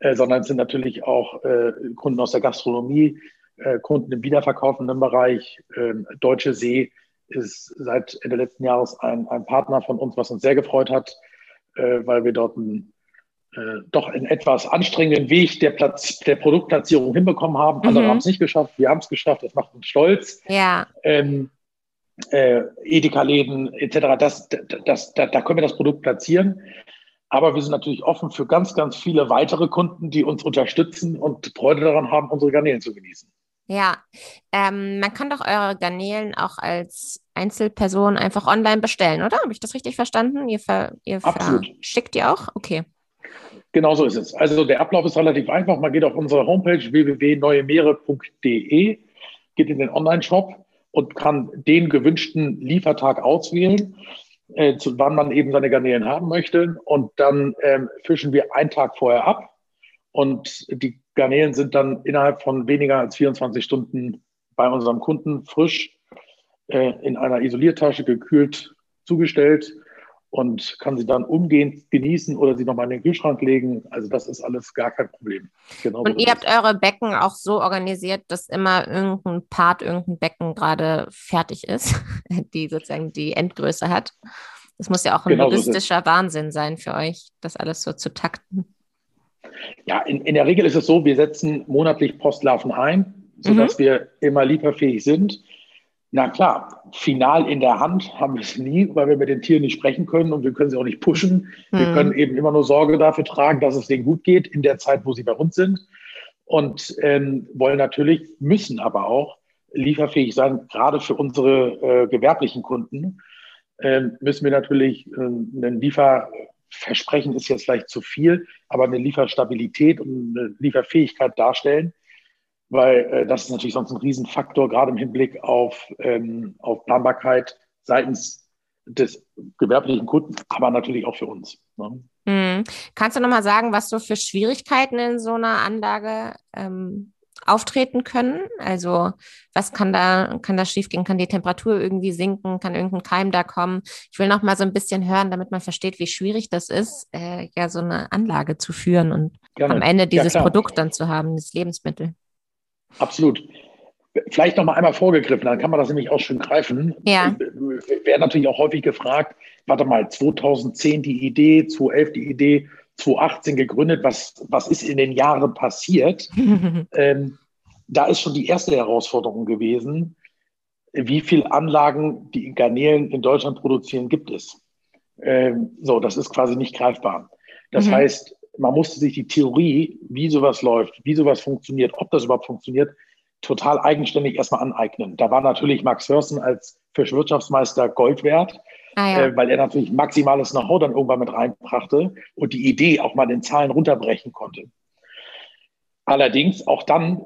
[SPEAKER 2] äh, sondern es sind natürlich auch äh, Kunden aus der Gastronomie, äh, Kunden im wiederverkaufenden Bereich. Ähm, Deutsche See ist seit Ende letzten Jahres ein, ein Partner von uns, was uns sehr gefreut hat, äh, weil wir dort einen äh, doch einen etwas anstrengenden Weg der, Platz, der Produktplatzierung hinbekommen haben. Andere mhm. haben es nicht geschafft, wir haben es geschafft, das macht uns stolz.
[SPEAKER 1] Ja.
[SPEAKER 2] Ähm, äh, Edeka-Läden etc., das, das, das, da, da können wir das Produkt platzieren. Aber wir sind natürlich offen für ganz, ganz viele weitere Kunden, die uns unterstützen und Freude daran haben, unsere Garnelen zu genießen.
[SPEAKER 1] Ja, ähm, man kann doch eure Garnelen auch als Einzelperson einfach online bestellen, oder? Habe ich das richtig verstanden? Ihr, ver, ihr schickt die auch? Okay.
[SPEAKER 2] Genau so ist es. Also der Ablauf ist relativ einfach. Man geht auf unsere Homepage www.neuemeere.de, geht in den Online-Shop und kann den gewünschten Liefertag auswählen äh, zu wann man eben seine Garnelen haben möchte. Und dann ähm, fischen wir einen Tag vorher ab. Und die Garnelen sind dann innerhalb von weniger als 24 Stunden bei unserem Kunden frisch äh, in einer Isoliertasche gekühlt zugestellt und kann sie dann umgehend genießen oder sie nochmal in den Kühlschrank legen. Also das ist alles gar kein Problem.
[SPEAKER 1] Genau und ihr habt eure Becken auch so organisiert, dass immer irgendein Part, irgendein Becken gerade fertig ist, die sozusagen die Endgröße hat. Das muss ja auch ein genau logistischer so Wahnsinn sein für euch, das alles so zu takten.
[SPEAKER 2] Ja, in, in der Regel ist es so, wir setzen monatlich Postlarven ein, sodass mhm. wir immer lieferfähig sind. Na klar, final in der Hand haben wir es nie, weil wir mit den Tieren nicht sprechen können und wir können sie auch nicht pushen. Mhm. Wir können eben immer nur Sorge dafür tragen, dass es denen gut geht in der Zeit, wo sie bei uns sind. Und ähm, wollen natürlich, müssen aber auch lieferfähig sein, gerade für unsere äh, gewerblichen Kunden. Ähm, müssen wir natürlich äh, ein Lieferversprechen ist jetzt vielleicht zu viel, aber eine Lieferstabilität und eine Lieferfähigkeit darstellen weil äh, das ist natürlich sonst ein Riesenfaktor, gerade im Hinblick auf, ähm, auf Planbarkeit seitens des gewerblichen Kunden, aber natürlich auch für uns. Ne?
[SPEAKER 1] Mhm. Kannst du nochmal sagen, was so für Schwierigkeiten in so einer Anlage ähm, auftreten können? Also was kann da, kann da schiefgehen? Kann die Temperatur irgendwie sinken? Kann irgendein Keim da kommen? Ich will noch mal so ein bisschen hören, damit man versteht, wie schwierig das ist, äh, ja so eine Anlage zu führen und Gerne. am Ende dieses ja, Produkt dann zu haben, das Lebensmittel.
[SPEAKER 2] Absolut. Vielleicht noch mal einmal vorgegriffen, dann kann man das nämlich auch schön greifen.
[SPEAKER 1] Ja.
[SPEAKER 2] Werden natürlich auch häufig gefragt, warte mal, 2010 die Idee, 2011 die Idee, 2018 gegründet, was, was ist in den Jahren passiert? ähm, da ist schon die erste Herausforderung gewesen, wie viele Anlagen, die Garnelen in Deutschland produzieren, gibt es? Ähm, so, das ist quasi nicht greifbar. Das mhm. heißt, man musste sich die Theorie, wie sowas läuft, wie sowas funktioniert, ob das überhaupt funktioniert, total eigenständig erstmal aneignen. Da war natürlich Max Hörsen als Fischwirtschaftsmeister Gold wert, ah, ja. äh, weil er natürlich maximales Know-how dann irgendwann mit reinbrachte und die Idee auch mal in Zahlen runterbrechen konnte. Allerdings, auch dann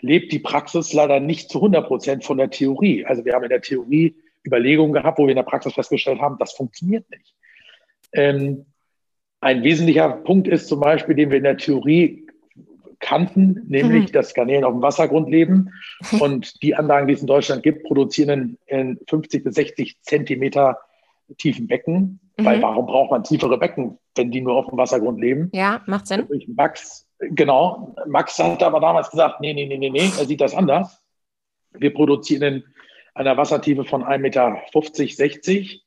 [SPEAKER 2] lebt die Praxis leider nicht zu 100 Prozent von der Theorie. Also wir haben in der Theorie Überlegungen gehabt, wo wir in der Praxis festgestellt haben, das funktioniert nicht. Ähm, ein wesentlicher Punkt ist zum Beispiel, den wir in der Theorie kannten, nämlich, mhm. dass Garnelen auf dem Wassergrund leben. Und die Anlagen, die es in Deutschland gibt, produzieren in 50 bis 60 Zentimeter tiefen Becken. Mhm. Weil warum braucht man tiefere Becken, wenn die nur auf dem Wassergrund leben?
[SPEAKER 1] Ja, macht Sinn.
[SPEAKER 2] Max, genau. Max hat aber damals gesagt, nee, nee, nee, nee, nee, er sieht das anders. Wir produzieren in einer Wassertiefe von 1,50 Meter, 60.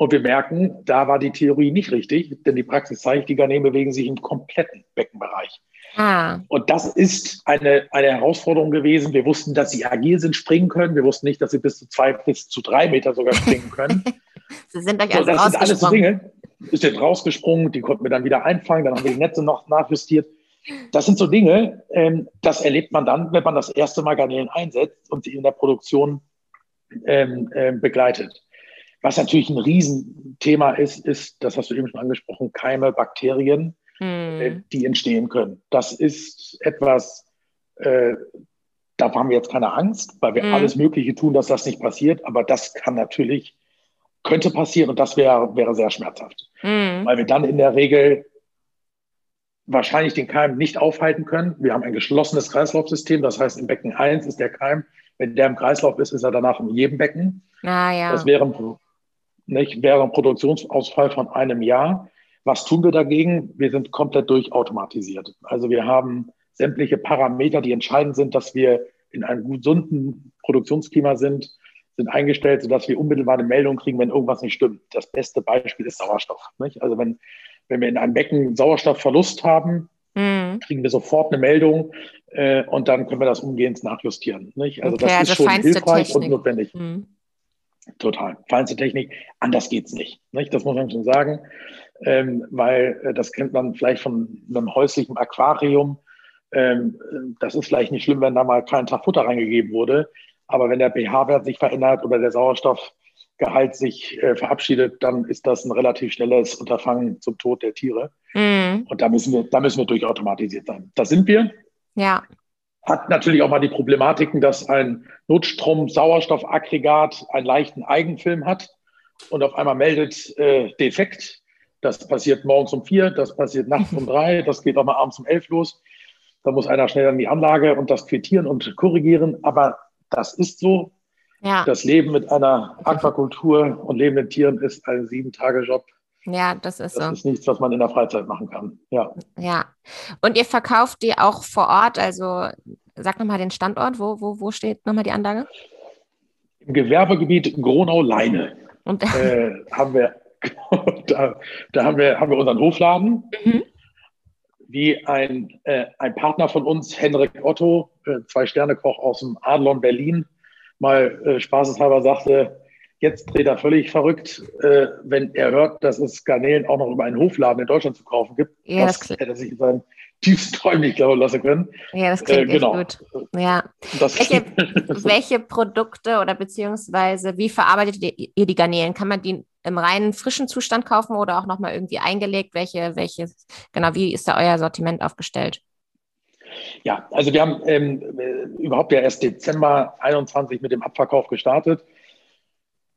[SPEAKER 2] Und wir merken, da war die Theorie nicht richtig, denn die Praxis zeigt, die Garnelen bewegen sich im kompletten Beckenbereich. Ah. Und das ist eine, eine Herausforderung gewesen. Wir wussten, dass sie agil sind, springen können. Wir wussten nicht, dass sie bis zu zwei, bis zu drei Meter sogar springen können.
[SPEAKER 1] sie sind euch also so,
[SPEAKER 2] Das sind alles so Dinge. Ist jetzt rausgesprungen, die konnten wir dann wieder einfangen, dann haben wir die Netze noch nachjustiert. Das sind so Dinge, ähm, das erlebt man dann, wenn man das erste Mal Garnelen einsetzt und sie in der Produktion ähm, äh, begleitet. Was natürlich ein Riesenthema ist, ist, das hast du eben schon angesprochen, Keime, Bakterien, hm. äh, die entstehen können. Das ist etwas, äh, da haben wir jetzt keine Angst, weil wir hm. alles Mögliche tun, dass das nicht passiert. Aber das kann natürlich, könnte passieren und das wäre, wäre sehr schmerzhaft. Hm. Weil wir dann in der Regel wahrscheinlich den Keim nicht aufhalten können. Wir haben ein geschlossenes Kreislaufsystem. Das heißt, im Becken 1 ist der Keim, wenn der im Kreislauf ist, ist er danach in jedem Becken.
[SPEAKER 1] Ah, ja.
[SPEAKER 2] Das wäre nicht, wäre ein Produktionsausfall von einem Jahr. Was tun wir dagegen? Wir sind komplett durchautomatisiert. Also wir haben sämtliche Parameter, die entscheidend sind, dass wir in einem gesunden Produktionsklima sind, sind eingestellt, sodass wir unmittelbar eine Meldung kriegen, wenn irgendwas nicht stimmt. Das beste Beispiel ist Sauerstoff. Nicht? Also wenn, wenn wir in einem Becken Sauerstoffverlust haben, mhm. kriegen wir sofort eine Meldung äh, und dann können wir das umgehend nachjustieren. Nicht? Also okay, das ist also schon hilfreich Technik. und notwendig. Mhm. Total. Feinste Technik. Anders geht's nicht. nicht? Das muss man schon sagen. Ähm, weil äh, das kennt man vielleicht von einem häuslichen Aquarium. Ähm, das ist vielleicht nicht schlimm, wenn da mal kein Tag Futter reingegeben wurde. Aber wenn der pH-Wert sich verändert oder der Sauerstoffgehalt sich äh, verabschiedet, dann ist das ein relativ schnelles Unterfangen zum Tod der Tiere. Mhm. Und da müssen wir, da müssen wir durchautomatisiert sein. Da sind wir.
[SPEAKER 1] Ja
[SPEAKER 2] hat natürlich auch mal die Problematiken, dass ein Notstrom-Sauerstoffaggregat einen leichten Eigenfilm hat und auf einmal meldet äh, defekt. Das passiert morgens um vier, das passiert nachts um drei, das geht auch mal abends um elf los. Da muss einer schnell an die Anlage und das quittieren und korrigieren. Aber das ist so. Ja. Das Leben mit einer Aquakultur und lebenden Tieren ist ein Sieben-Tage-Job.
[SPEAKER 1] Ja, das ist
[SPEAKER 2] das
[SPEAKER 1] so.
[SPEAKER 2] Das ist nichts, was man in der Freizeit machen kann. Ja.
[SPEAKER 1] Ja. Und ihr verkauft die auch vor Ort? Also sag nochmal den Standort. Wo, wo, wo steht nochmal die Anlage?
[SPEAKER 2] Im Gewerbegebiet Gronau-Leine. Und äh, haben wir, da, da haben wir, haben wir unseren Hofladen. Mhm. Wie ein, äh, ein Partner von uns, Henrik Otto, äh, Zwei-Sterne-Koch aus dem Adlon Berlin, mal äh, spaßeshalber sagte, Jetzt dreht er völlig verrückt, äh, wenn er hört, dass es Garnelen auch noch über einen Hofladen in Deutschland zu kaufen gibt. Ja, das, das hätte sich in seinen tiefsten Träumen nicht glauben lassen können.
[SPEAKER 1] Ja, das klingt äh, genau. gut. Ja. welche, welche Produkte oder beziehungsweise wie verarbeitet ihr die Garnelen? Kann man die im reinen frischen Zustand kaufen oder auch nochmal irgendwie eingelegt? Welche, welche, genau, wie ist da euer Sortiment aufgestellt?
[SPEAKER 2] Ja, also wir haben ähm, überhaupt ja erst Dezember 21 mit dem Abverkauf gestartet.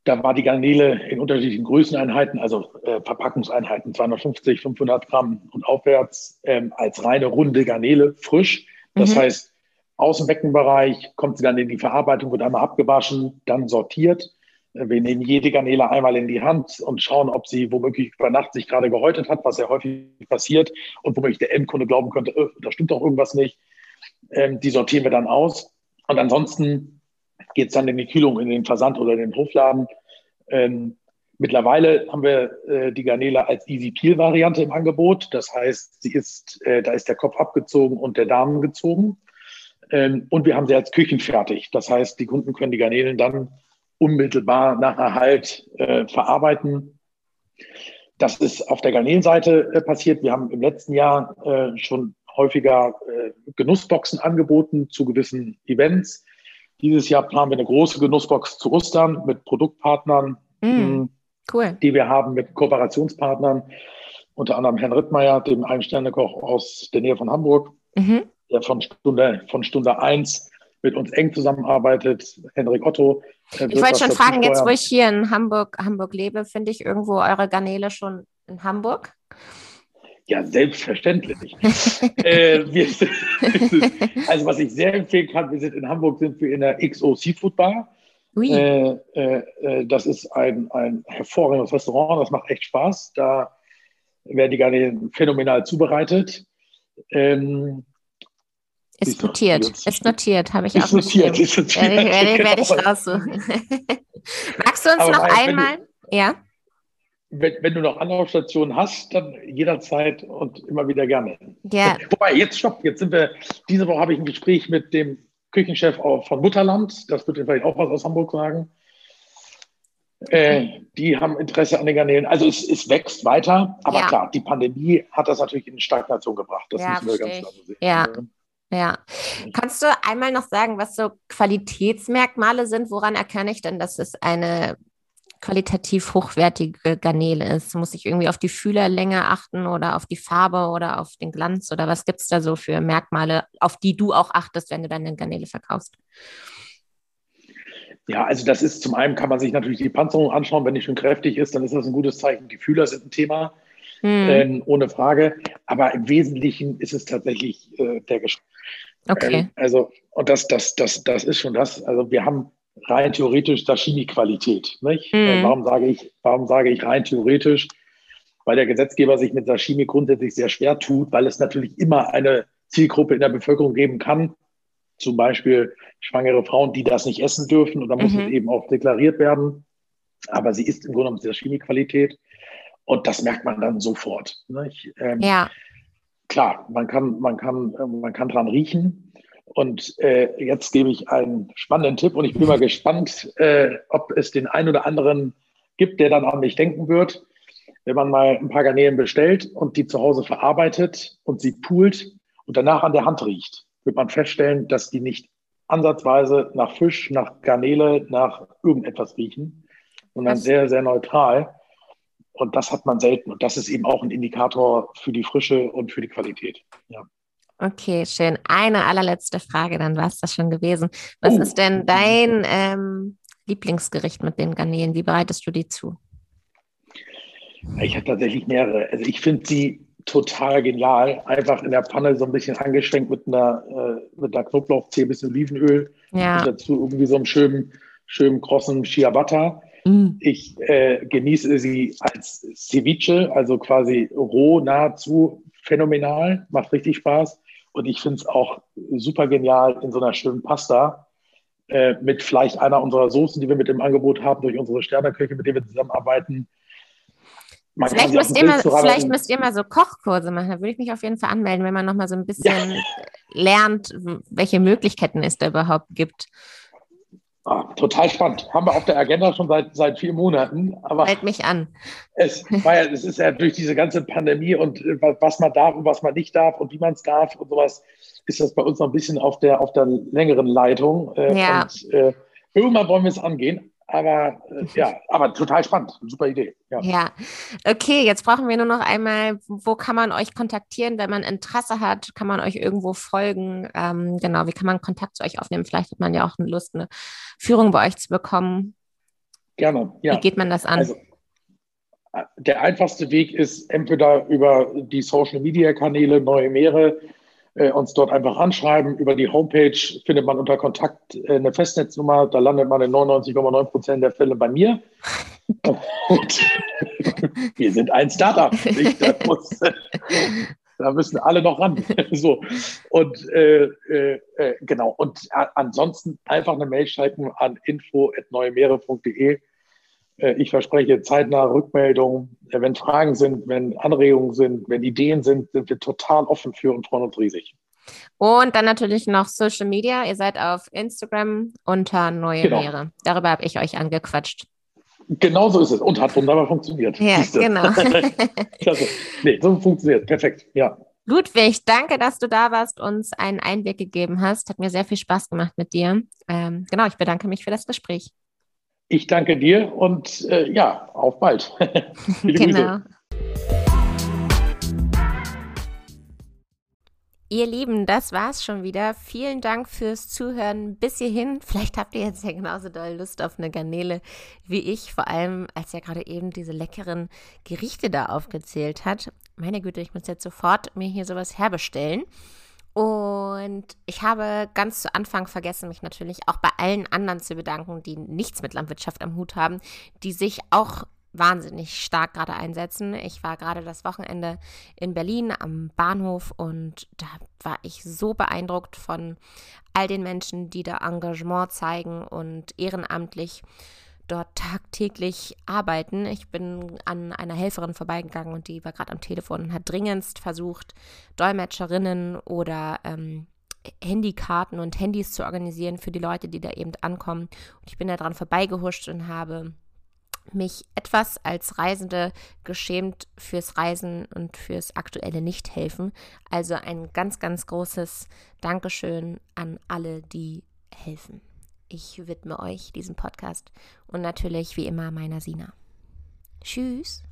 [SPEAKER 2] Da war die Garnele in unterschiedlichen Größeneinheiten, also äh, Verpackungseinheiten 250, 500 Gramm und aufwärts ähm, als reine runde Garnele frisch. Das mhm. heißt, aus dem Beckenbereich kommt sie dann in die Verarbeitung, wird einmal abgewaschen, dann sortiert. Äh, wir nehmen jede Garnele einmal in die Hand und schauen, ob sie womöglich über Nacht sich gerade gehäutet hat, was ja häufig passiert und womöglich der Endkunde glauben könnte, öh, da stimmt doch irgendwas nicht. Ähm, die sortieren wir dann aus. Und ansonsten geht es dann in die Kühlung, in den Versand oder in den Hofladen. Ähm, mittlerweile haben wir äh, die Garnele als Easy Peel Variante im Angebot. Das heißt, sie ist, äh, da ist der Kopf abgezogen und der Darm gezogen. Ähm, und wir haben sie als küchenfertig. Das heißt, die Kunden können die Garnelen dann unmittelbar nach Erhalt äh, verarbeiten. Das ist auf der Garnelenseite äh, passiert. Wir haben im letzten Jahr äh, schon häufiger äh, Genussboxen angeboten zu gewissen Events. Dieses Jahr planen wir eine große Genussbox zu Ostern mit Produktpartnern, mm, cool. die wir haben mit Kooperationspartnern, unter anderem Herrn Rittmeier, dem Ein-Sterne-Koch aus der Nähe von Hamburg, mhm. der von Stunde, von Stunde eins mit uns eng zusammenarbeitet. Henrik Otto.
[SPEAKER 1] Ich wollte schon fragen, jetzt wo ich hier in Hamburg, Hamburg lebe, finde ich irgendwo eure Garnele schon in Hamburg?
[SPEAKER 2] Ja, selbstverständlich. äh, sind, also was ich sehr empfehlen kann, wir sind in Hamburg, sind wir in der XO Seafood Bar. Äh, äh, äh, das ist ein, ein hervorragendes Restaurant, das macht echt Spaß. Da werden die Garnelen phänomenal zubereitet. Ähm,
[SPEAKER 1] Ist notiert. Ist notiert, habe ich auch
[SPEAKER 2] notiert, ist notiert.
[SPEAKER 1] Werde, werde, werde ich
[SPEAKER 2] Genau.
[SPEAKER 1] raussuchen. Magst du uns
[SPEAKER 2] Aber
[SPEAKER 1] noch einmal? Ja.
[SPEAKER 2] Wenn, wenn du noch Anlaufstationen hast, dann jederzeit und immer wieder gerne.
[SPEAKER 1] Ja.
[SPEAKER 2] Wobei, jetzt stopp, jetzt sind wir, diese Woche habe ich ein Gespräch mit dem Küchenchef von Mutterland, das wird vielleicht auch was aus Hamburg sagen. Äh, die haben Interesse an den Garnelen. Also es, es wächst weiter, aber
[SPEAKER 1] Ja.
[SPEAKER 2] klar, die Pandemie hat das natürlich in Stagnation gebracht. Das
[SPEAKER 1] Ja,
[SPEAKER 2] müssen wir ganz klar so sehen.
[SPEAKER 1] Ja. Ja. Kannst du einmal noch sagen, was so Qualitätsmerkmale sind? Woran erkenne ich denn, dass es eine qualitativ hochwertige Garnele ist? Muss ich irgendwie auf die Fühlerlänge achten oder auf die Farbe oder auf den Glanz oder was gibt es da so für Merkmale, auf die du auch achtest, wenn du deine Garnele verkaufst?
[SPEAKER 2] Ja, also das ist zum einen kann man sich natürlich die Panzerung anschauen. Wenn die schon kräftig ist, dann ist das ein gutes Zeichen. Die Fühler sind ein Thema,
[SPEAKER 1] Hm,
[SPEAKER 2] ähm, ohne Frage. Aber im Wesentlichen ist es tatsächlich äh, der Geschmack.
[SPEAKER 1] okay.
[SPEAKER 2] Ähm, also, und das, das, das, das ist schon das. Also wir haben rein theoretisch Sashimi-Qualität.
[SPEAKER 1] Mhm.
[SPEAKER 2] Äh, warum, sage ich, warum sage ich rein theoretisch? Weil der Gesetzgeber sich mit Sashimi grundsätzlich sehr schwer tut, weil es natürlich immer eine Zielgruppe in der Bevölkerung geben kann, zum Beispiel schwangere Frauen, die das nicht essen dürfen. Und da muss
[SPEAKER 1] Mhm.
[SPEAKER 2] es eben auch deklariert werden. Aber sie ist im Grunde genommen Sashimi-Qualität. Und das merkt man dann sofort. Ähm,
[SPEAKER 1] Ja.
[SPEAKER 2] klar, man kann, man kann, äh, man kann dran riechen. Und äh, jetzt gebe ich einen spannenden Tipp und ich bin mal gespannt, äh, ob es den einen oder anderen gibt, der dann an mich denken wird. Wenn man mal ein paar Garnelen bestellt und die zu Hause verarbeitet und sie poolt und danach an der Hand riecht, wird man feststellen, dass die nicht ansatzweise nach Fisch, nach Garnele, nach irgendetwas riechen, sondern sehr, sehr neutral. Und das hat man selten. Und das ist eben auch ein Indikator für die Frische und für die Qualität. Ja.
[SPEAKER 1] Okay, schön. Eine allerletzte Frage, dann war es das schon gewesen. Was
[SPEAKER 2] Oh.
[SPEAKER 1] ist denn dein ähm, Lieblingsgericht mit den Garnelen? Wie bereitest du die zu?
[SPEAKER 2] Ich habe tatsächlich mehrere. Also ich finde sie total genial. Einfach in der Pfanne so ein bisschen angeschwenkt mit einer, äh, mit einer Knoblauchzehe, bisschen Olivenöl.
[SPEAKER 1] Ja.
[SPEAKER 2] Und dazu irgendwie so einem schönen, schönen krossen Ciabatta.
[SPEAKER 1] Mm.
[SPEAKER 2] Ich äh, genieße sie als Ceviche, also quasi roh, nahezu phänomenal, macht richtig Spaß. Und ich finde es auch super genial in so einer schönen Pasta äh, mit vielleicht einer unserer Soßen, die wir mit im Angebot haben, durch unsere Sterneköche, mit denen wir zusammenarbeiten. Man
[SPEAKER 1] Vielleicht müsst, ihr mal, vielleicht müsst ihr mal so Kochkurse machen. Da würde ich mich auf jeden Fall anmelden, wenn man noch mal so ein bisschen lernt, w- welche Möglichkeiten es da überhaupt gibt.
[SPEAKER 2] Ah, total spannend. Haben wir auf der Agenda schon seit, seit vier Monaten. Aber
[SPEAKER 1] Meld mich an.
[SPEAKER 2] es, war ja, es ist ja durch diese ganze Pandemie und äh, wa- was man darf und was man nicht darf und wie man es darf und sowas, ist das bei uns noch ein bisschen auf der, auf der längeren Leitung. Äh,
[SPEAKER 1] Ja.
[SPEAKER 2] Und äh, irgendwann wollen wir es angehen. Aber äh, ja, aber total spannend. Super Idee. Ja.
[SPEAKER 1] Ja, okay, jetzt brauchen wir nur noch einmal, wo kann man euch kontaktieren, wenn man Interesse hat? Kann man euch irgendwo folgen? Ähm, genau, wie kann man Kontakt zu euch aufnehmen? Vielleicht hat man ja auch Lust, eine Führung bei euch zu bekommen.
[SPEAKER 2] Gerne. Ja.
[SPEAKER 1] Wie geht man das an?
[SPEAKER 2] Also, äh, der einfachste Weg ist entweder über die Social Media Kanäle Neue Meere äh, uns dort einfach anschreiben. Über die Homepage findet man unter Kontakt äh, eine Festnetznummer. Da landet man in 99,9 Prozent der Fälle bei mir. Und wir sind ein Startup. nicht? Da, muss, da müssen alle noch ran. so. Und äh, äh, äh, genau. Und a- ansonsten einfach eine Mail schreiben an info.neuemeere.de. Äh, Ich verspreche zeitnah Rückmeldungen. Äh, Wenn Fragen sind, wenn Anregungen sind, wenn Ideen sind, sind wir total offen für und freuen uns riesig.
[SPEAKER 1] Und dann natürlich noch Social Media. Ihr seid auf Instagram unter Neue
[SPEAKER 2] Genau.
[SPEAKER 1] Meere. Darüber habe ich euch angequatscht.
[SPEAKER 2] Genau so ist es und hat wunderbar funktioniert.
[SPEAKER 1] Ja,
[SPEAKER 2] Siehste.
[SPEAKER 1] genau.
[SPEAKER 2] Klasse. Nee, so funktioniert. Perfekt. Ja.
[SPEAKER 1] Ludwig, danke, dass du da warst, uns einen Einblick gegeben hast. Hat mir sehr viel Spaß gemacht mit dir. Ähm, genau, ich bedanke mich für das Gespräch.
[SPEAKER 2] Ich danke dir und äh, ja, auf bald. Viele.
[SPEAKER 1] Genau. Ihr Lieben, das war's schon wieder. Vielen Dank fürs Zuhören bis hierhin. Vielleicht habt ihr jetzt ja genauso doll Lust auf eine Garnele wie ich, vor allem als er gerade eben diese leckeren Gerichte da aufgezählt hat. Meine Güte, ich muss jetzt sofort mir hier sowas herbestellen. Und ich habe ganz zu Anfang vergessen, mich natürlich auch bei allen anderen zu bedanken, die nichts mit Landwirtschaft am Hut haben, die sich auch wahnsinnig stark gerade einsetzen. Ich war gerade das Wochenende in Berlin am Bahnhof und da war ich so beeindruckt von all den Menschen, die da Engagement zeigen und ehrenamtlich dort tagtäglich arbeiten. Ich bin an einer Helferin vorbeigegangen und die war gerade am Telefon und hat dringendst versucht, Dolmetscherinnen oder ähm, Handykarten und Handys zu organisieren für die Leute, die da eben ankommen. Und ich bin da dran vorbeigehuscht und habe mich etwas als Reisende geschämt fürs Reisen und fürs aktuelle Nichthelfen. Also ein ganz, ganz großes Dankeschön an alle, die helfen. Ich widme euch diesen Podcast und natürlich wie immer meiner Sina. Tschüss.